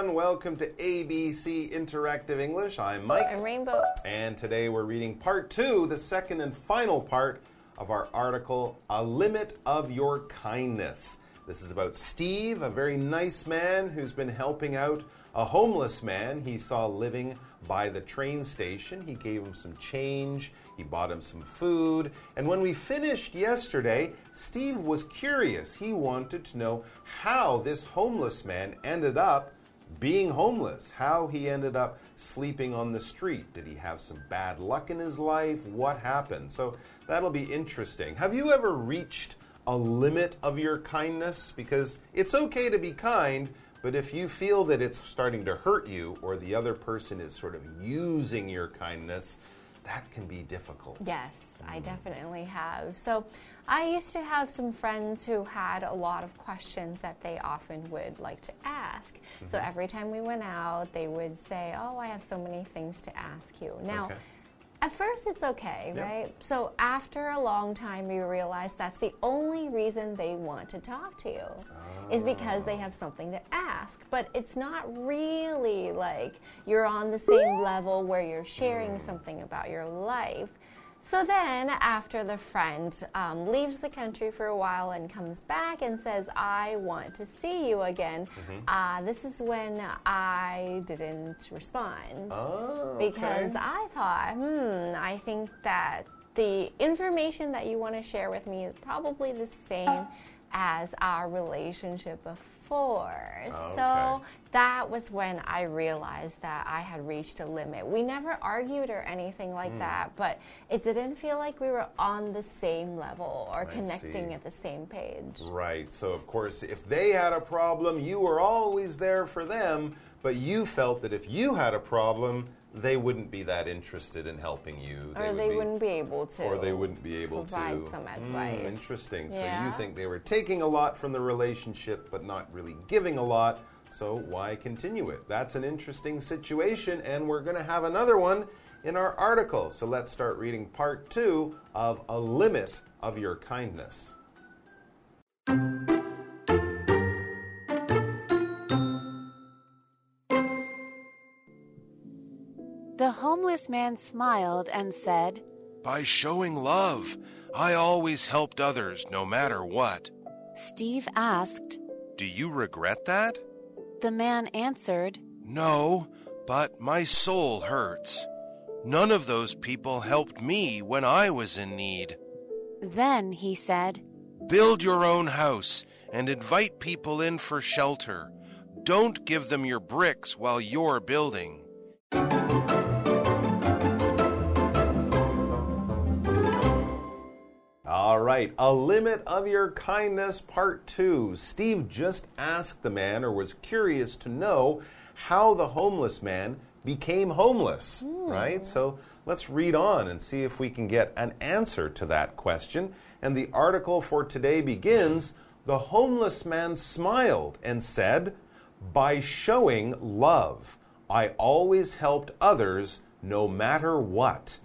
everyone. Welcome to ABC Interactive English. I'm Mike. I'm Rainbow. And today we're reading part two, the second and final part of our article, A Limit of Your Kindness. This is about Steve, a very nice man who's been helping out a homeless man he saw living by the train station. He gave him some change, he bought him some food, and when we finished yesterday, Steve was curious. He wanted to know how this homeless man ended up being homeless, how he ended up sleeping on the street. Did he have some bad luck in his life? What happened? So that'll be interesting. Have you ever reached a limit of your kindness? Because it's okay to be kind, but if you feel that it's starting to hurt you or the other person is sort of using your kindness, that can be difficult. Yes, I mm. definitely have. So, I used to have some friends who had a lot of questions that they often would like to ask. Mm-hmm. So, every time we went out, they would say, Oh, I have so many things to ask you. Now, okay. At first, it's okay, yep. right? So, after a long time, you realize that's the only reason they want to talk to you oh. is because they have something to ask. But it's not really like you're on the same level where you're sharing mm. something about your life. So then, after the friend um, leaves the country for a while and comes back and says, I want to see you again, mm-hmm. uh, this is when I didn't respond. Oh, because I thought, hmm, I think that the information that you want to share with me is probably the same as our relationship before Okay. So that was when I realized that I had reached a limit. We never argued or anything like mm. that, but it didn't feel like we were on the same level or I connecting see. at the same page. Right. So, of course, if they had a problem, you were always there for them, but you felt that if you had a problem, they wouldn't be that interested in helping you. They or they would not be able to. Or they wouldn't be able provide to. some hmm, advice. Mm, interesting. Yeah. So you think they were taking a lot from the relationship, but not really giving a lot. So why continue it? That's an interesting situation, and we're going to have another one in our article. So let's start reading part two of A Limit of Your Kindness. Homeless man smiled and said, By showing love, I always helped others no matter what. Steve asked, Do you regret that? The man answered, No, but my soul hurts. None of those people helped me when I was in need. Then he said, Build your own house and invite people in for shelter. Don't give them your bricks while you're building. All right, a limit of your kindness, part two. Steve just asked the man, or was curious to know, how the homeless man became homeless, mm. right? So let's read on and see if we can get an answer to that question. And the article for today begins The homeless man smiled and said, By showing love, I always helped others no matter what.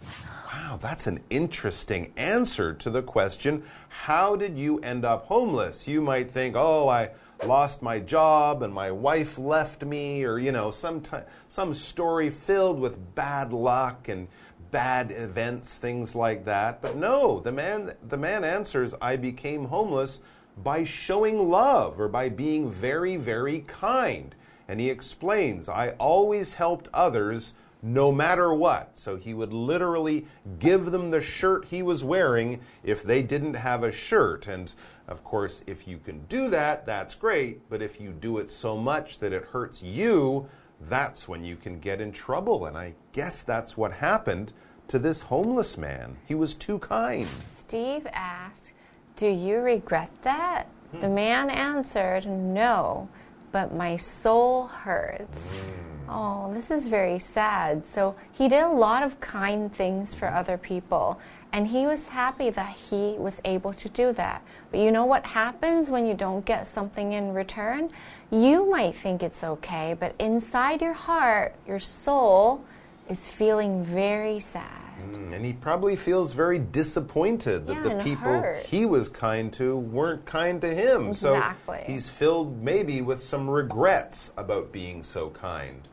Wow, that's an interesting answer to the question how did you end up homeless? You might think, oh, I lost my job and my wife left me, or, you know, some, some story filled with bad luck and bad events, things like that. But no, the man, the man answers, I became homeless by showing love or by being very, very kind. And he explains, I always helped others no matter what. So he would literally give them the shirt he was wearing if they didn't have a shirt. And of course, if you can do that, that's great. But if you do it so much that it hurts you, that's when you can get in trouble. And I guess that's what happened to this homeless man. He was too kind. Steve asked, Do you regret that? Hmm. The man answered, No, but my soul hurts. Oh, this is very sad. So he did a lot of kind things for other people, and he was happy that he was able to do that. But you know what happens when you don't get something in return? You might think it's okay, but inside your heart, your soul is feeling very sad. Mm, And he probably feels very disappointed that Yeah, the people hurt. he was kind to weren't kind to him. Exactly. So he's filled maybe with some regrets about being so kind.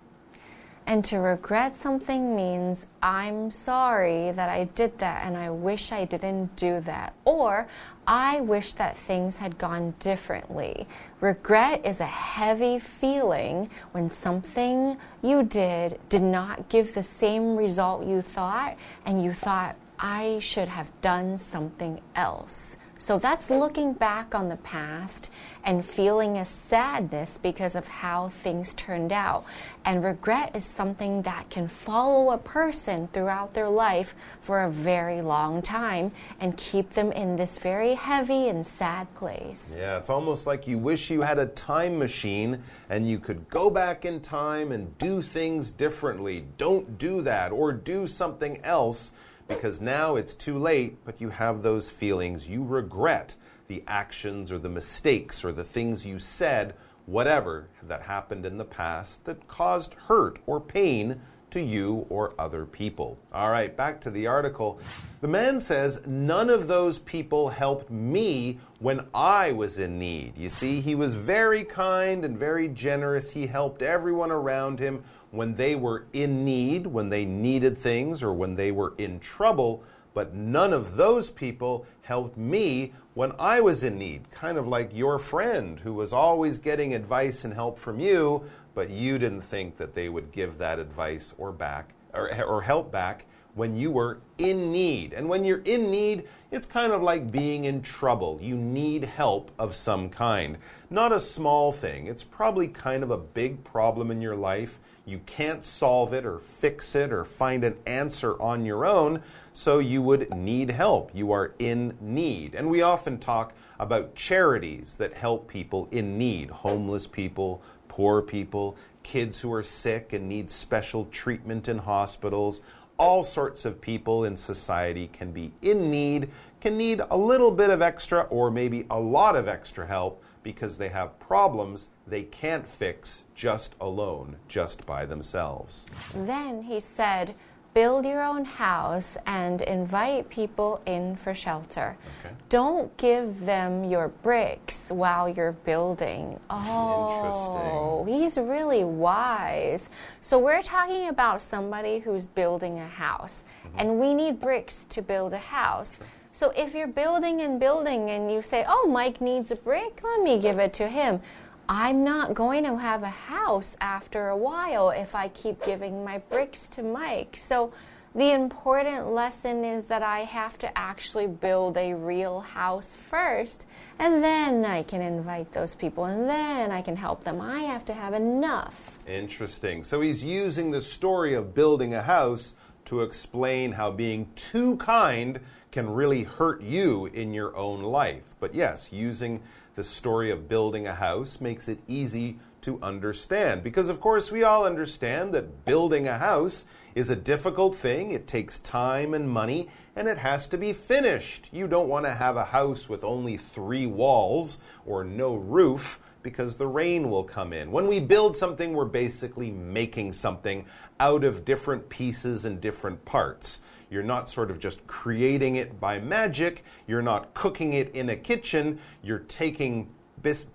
And to regret something means I'm sorry that I did that and I wish I didn't do that. Or I wish that things had gone differently. Regret is a heavy feeling when something you did did not give the same result you thought and you thought I should have done something else. So that's looking back on the past and feeling a sadness because of how things turned out. And regret is something that can follow a person throughout their life for a very long time and keep them in this very heavy and sad place. Yeah, it's almost like you wish you had a time machine and you could go back in time and do things differently. Don't do that or do something else because now it's too late, but you have those feelings. You regret the actions or the mistakes or the things you said, whatever that happened in the past that caused hurt or pain to you or other people. All right, back to the article. The man says, None of those people helped me when I was in need. You see, he was very kind and very generous. He helped everyone around him when they were in need, when they needed things, or when they were in trouble. But none of those people helped me when I was in need. Kind of like your friend who was always getting advice and help from you, but you didn't think that they would give that advice or back or, or help back when you were in need. And when you're in need, it's kind of like being in trouble. You need help of some kind. Not a small thing. It's probably kind of a big problem in your life. You can't solve it or fix it or find an answer on your own, so you would need help. You are in need. And we often talk about charities that help people in need homeless people, poor people, kids who are sick and need special treatment in hospitals. All sorts of people in society can be in need, can need a little bit of extra or maybe a lot of extra help because they have problems they can't fix just alone, just by themselves. Then he said, Build your own house and invite people in for shelter. Okay. Don't give them your bricks while you're building. Oh, he's really wise. So, we're talking about somebody who's building a house, mm-hmm. and we need bricks to build a house. So, if you're building and building and you say, Oh, Mike needs a brick, let me give it to him. I'm not going to have a house after a while if I keep giving my bricks to Mike. So, the important lesson is that I have to actually build a real house first, and then I can invite those people, and then I can help them. I have to have enough. Interesting. So he's using the story of building a house to explain how being too kind can really hurt you in your own life. But yes, using the story of building a house makes it easy to understand. Because, of course, we all understand that building a house is a difficult thing. It takes time and money, and it has to be finished. You don't want to have a house with only three walls or no roof because the rain will come in. When we build something, we're basically making something out of different pieces and different parts. You're not sort of just creating it by magic. You're not cooking it in a kitchen. You're taking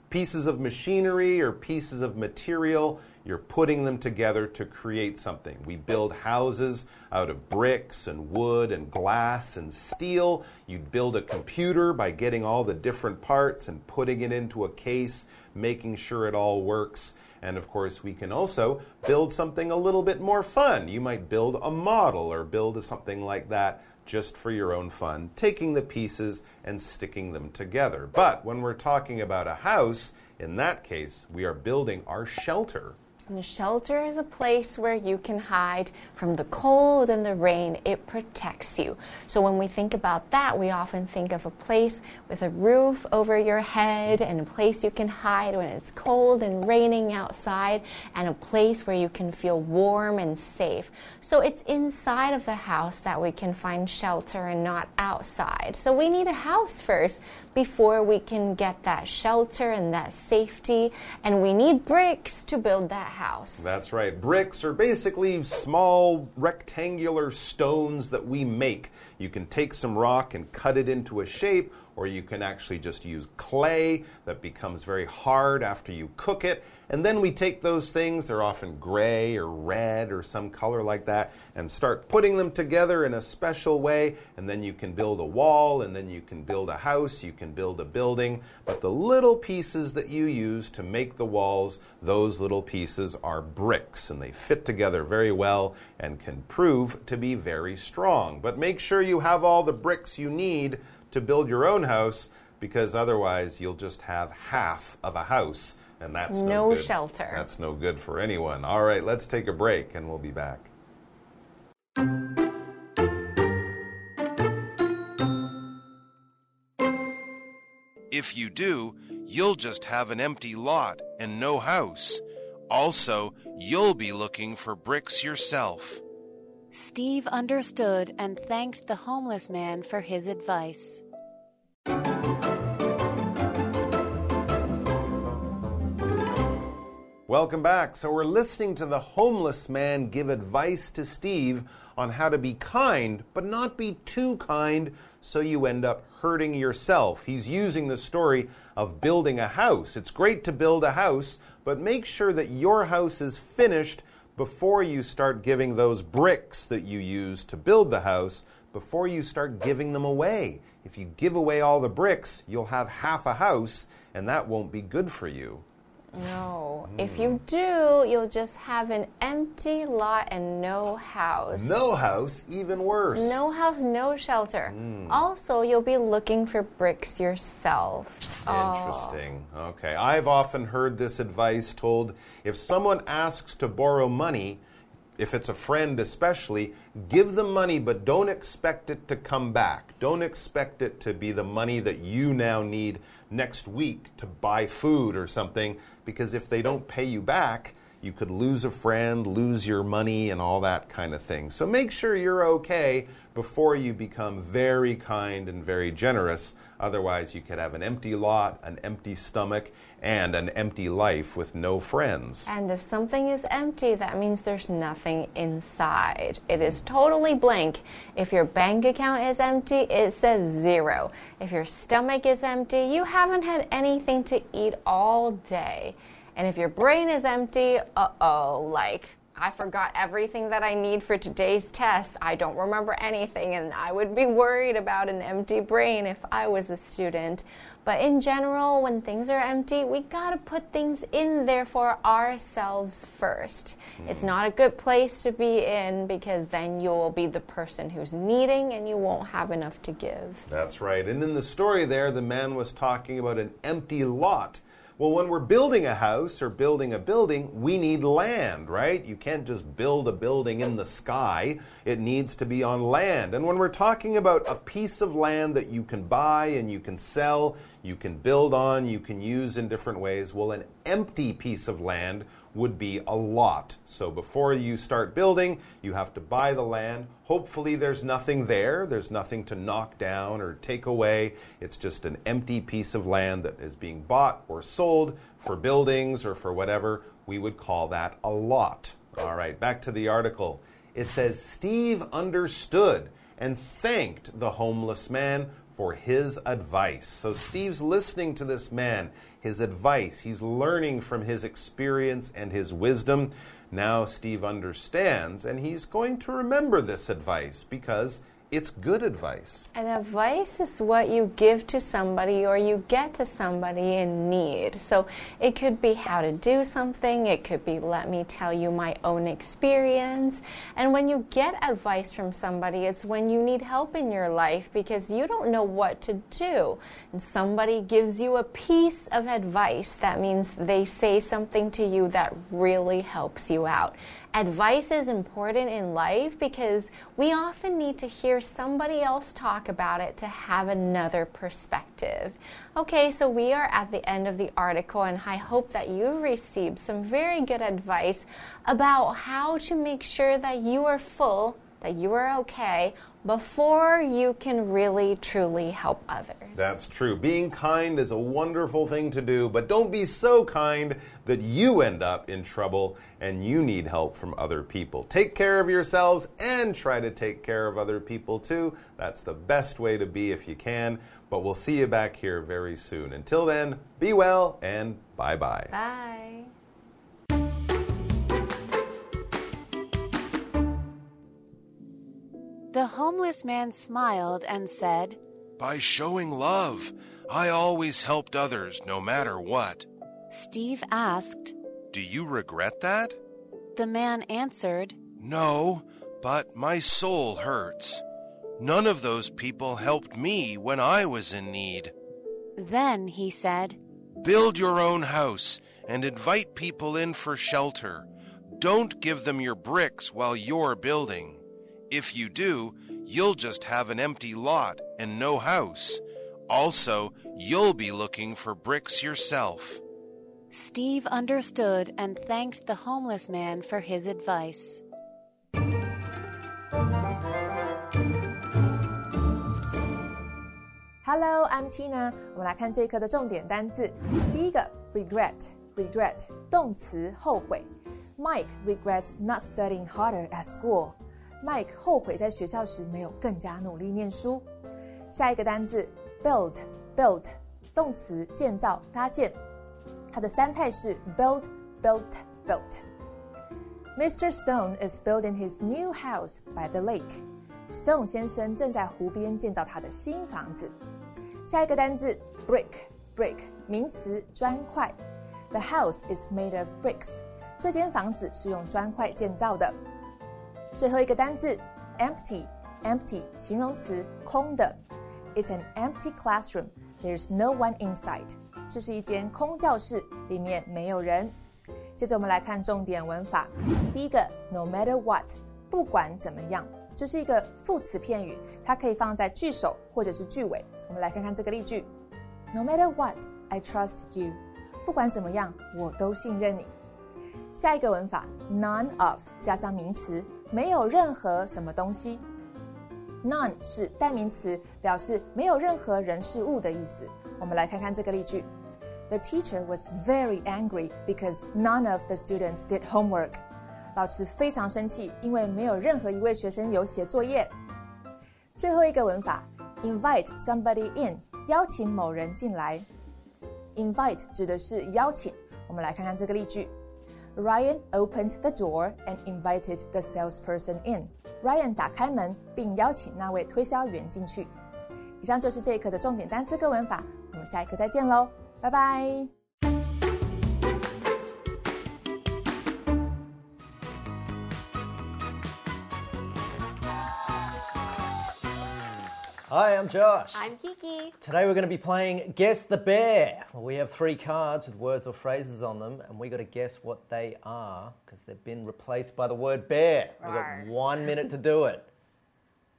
pieces of machinery or pieces of material. You're putting them together to create something. We build houses out of bricks and wood and glass and steel. You'd build a computer by getting all the different parts and putting it into a case, making sure it all works. And of course, we can also build something a little bit more fun. You might build a model or build something like that just for your own fun, taking the pieces and sticking them together. But when we're talking about a house, in that case, we are building our shelter. And shelter is a place where you can hide from the cold and the rain. It protects you. So when we think about that, we often think of a place with a roof over your head and a place you can hide when it's cold and raining outside, and a place where you can feel warm and safe. So it's inside of the house that we can find shelter and not outside. So we need a house first before we can get that shelter and that safety. And we need bricks to build that house. That's right. Bricks are basically small rectangular stones that we make. You can take some rock and cut it into a shape, or you can actually just use clay that becomes very hard after you cook it. And then we take those things, they're often gray or red or some color like that, and start putting them together in a special way. And then you can build a wall, and then you can build a house, you can build a building. But the little pieces that you use to make the walls, those little pieces are bricks, and they fit together very well and can prove to be very strong. But make sure you have all the bricks you need to build your own house because otherwise you'll just have half of a house and that's no, No good. shelter. That's no good for anyone. All right, let's take a break and we'll be back. If you do, you'll just have an empty lot and no house. Also, you'll be looking for bricks yourself. Steve understood and thanked the homeless man for his advice. Welcome back. So, we're listening to the homeless man give advice to Steve on how to be kind, but not be too kind so you end up hurting yourself. He's using the story of building a house. It's great to build a house, but make sure that your house is finished before you start giving those bricks that you use to build the house, before you start giving them away. If you give away all the bricks, you'll have half a house, and that won't be good for you. No. If hmm. you do, you'll just have an empty lot and no house. No house, even worse. No house, no shelter. Hmm. Also, you'll be looking for bricks yourself. Interesting. Okay. I've often heard this advice told if someone asks to borrow money, if it's a friend especially, give them money, but don't expect it to come back. Don't expect it to be the money that you now need next week to buy food or something, because if they don't pay you back, you could lose a friend, lose your money, and all that kind of thing. So make sure you're okay before you become very kind and very generous. Otherwise, you could have an empty lot, an empty stomach, and an empty life with no friends. And if something is empty, that means there's nothing inside. It is totally blank. If your bank account is empty, it says zero. If your stomach is empty, you haven't had anything to eat all day. And if your brain is empty, uh oh, like, I forgot everything that I need for today's test. I don't remember anything, and I would be worried about an empty brain if I was a student. But in general, when things are empty, we gotta put things in there for ourselves first. It's mm. not a good place to be in because then you'll be the person who's needing and you won't have enough to give. That's right. And in the story there, the man was talking about an empty lot. Well, when we're building a house or building a building, we need land, right? You can't just build a building in the sky. It needs to be on land. And when we're talking about a piece of land that you can buy and you can sell, you can build on, you can use in different ways, well, an empty piece of land would be a lot. So before you start building, you have to buy the land. Hopefully, there's nothing there. There's nothing to knock down or take away. It's just an empty piece of land that is being bought or sold for buildings or for whatever. We would call that a lot. All right, back to the article. It says Steve understood and thanked the homeless man for his advice. So Steve's listening to this man, his advice. He's learning from his experience and his wisdom. Now Steve understands, and he's going to remember this advice because it's good advice. And advice is what you give to somebody or you get to somebody in need. So it could be how to do something, it could be let me tell you my own experience. And when you get advice from somebody, it's when you need help in your life because you don't know what to do. And somebody gives you a piece of advice, that means they say something to you that really helps you out. Advice is important in life because we often need to hear somebody else talk about it to have another perspective. Okay, so we are at the end of the article, and I hope that you've received some very good advice about how to make sure that you are full that you are okay before you can really truly help others. That's true. Being kind is a wonderful thing to do, but don't be so kind that you end up in trouble and you need help from other people. Take care of yourselves and try to take care of other people too. That's the best way to be if you can. But we'll see you back here very soon. Until then, be well and bye bye. Bye. The homeless man smiled and said, By showing love, I always helped others no matter what. Steve asked. Do you regret that? The man answered, No, but my soul hurts. None of those people helped me when I was in need. Then he said, Build your own house and invite people in for shelter. Don't give them your bricks while you're building. If you do, you'll just have an empty lot and no house. Also, you'll be looking for bricks yourself. Steve understood and thanked the homeless man for his advice. Hello, I'm Tina。我们来看这一课的重点单字。第一个，regret，regret，动词，后悔。Mike regrets not studying harder at school. Mike 后悔在学校时没有更加努力念书。下一个单字，build，build，动词，建造、搭建。它的三态是 build, built, built. Mr. Stone is building his new house by the lake. Stone 先生正在湖边建造他的新房子。下一个单字 brick brick 名词砖块。The house is made of bricks。这间房子是用砖块建造的。最后一个单字 empty empty 形容词空的。It's an empty classroom. There's no one inside. 这是一间空教室，里面没有人。接着我们来看重点文法。第一个 no matter what 不管怎么样，这是一个副词片语，它可以放在句首或者是句尾。我们来看看这个例句：No matter what, I trust you。不管怎么样，我都信任你。下一个文法：none of 加上名词，没有任何什么东西。None 是代名词，表示没有任何人事物的意思。我们来看看这个例句：The teacher was very angry because none of the students did homework。老师非常生气，因为没有任何一位学生有写作业。最后一个文法。invite somebody in，邀请某人进来。invite 指的是邀请。我们来看看这个例句：Ryan opened the door and invited the salesperson in。Ryan 打开门并邀请那位推销员进去。以上就是这一课的重点单词跟文法，我们下一课再见喽，拜拜。Hi, I'm Josh. I'm Kiki. Today we're going to be playing Guess the Bear. We have three cards with words or phrases on them, and we got to guess what they are because they've been replaced by the word bear. We've got one minute to do it.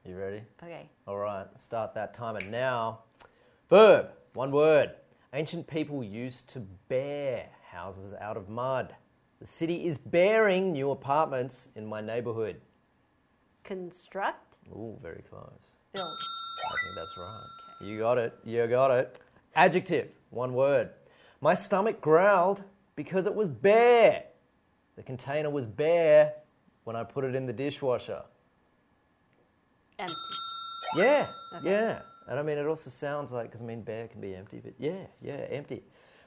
You ready? Okay. All right, start that timer now. Verb, one word. Ancient people used to bear houses out of mud. The city is bearing new apartments in my neighborhood. Construct. Ooh, very close. Build. I think that's right. You got it. You got it. Adjective, one word. My stomach growled because it was bare. The container was bare when I put it in the dishwasher. Empty. Yeah, yeah. And I mean, it also sounds like, because I mean, bare can be empty, but yeah, yeah, empty.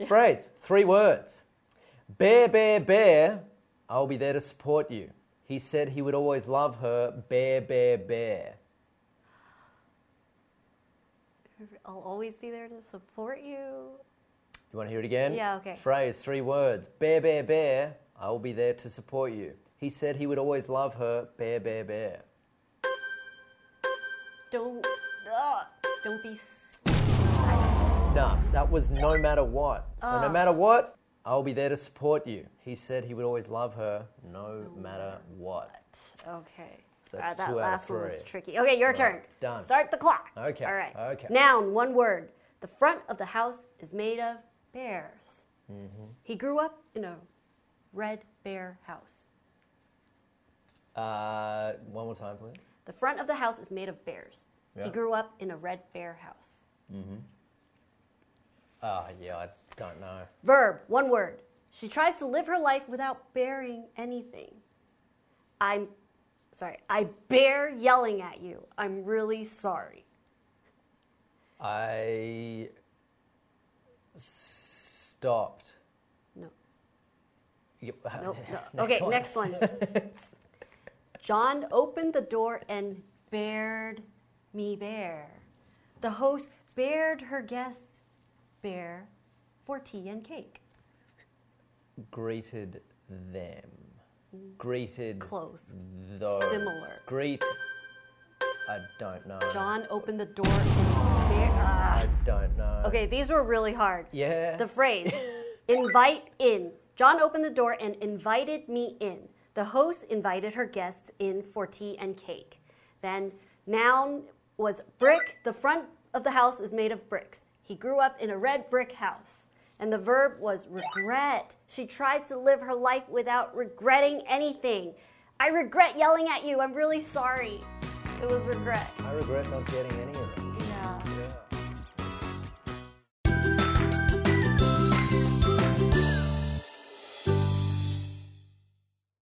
Phrase, three words. Bear, bear, bear, I'll be there to support you. He said he would always love her. Bear, bear, bear. I'll always be there to support you. You want to hear it again? Yeah, okay. Phrase, three words. Bear, bear, bear, I will be there to support you. He said he would always love her. Bear, bear, bear. Don't. Uh, don't be. No, that was no matter what. So no Oh. matter what, I'll be there to support you. He said he would always love her no matter what. Okay. That's Uh, that two out of last one was tricky. Okay, your turn. done. Start the clock. Okay, All right. okay. Noun, one word. The front of the house is made of bears. Mm-hmm. He grew up in a red bear house. Uh, one more time, please. The front of the house is made of bears. Yeah. He grew up in a red bear house. Mm hmm. Ah, yeah, I don't know. Verb, one word. She tries to live her life without bearing anything. I'm sorry, I bear yelling at you. I'm really sorry. I stopped. No. Yep. Nope, no. okay, next one. John opened the door and bared me bear. The host bared her guests bear for tea and cake. Greeted them. Greeted Close. those. Similar. Greet. I don't know. John opened the door and bear. I don't know. Okay, these were really hard. Yeah. The phrase, invite in. John opened the door and invited me in. The host invited her guests in for tea and cake. Then, noun was brick. The front of the house is made of bricks. He grew up in a red brick house. And the verb was regret. She tries to live her life without regretting anything. I regret yelling at you. I'm really sorry. It was regret. I regret not getting any of it.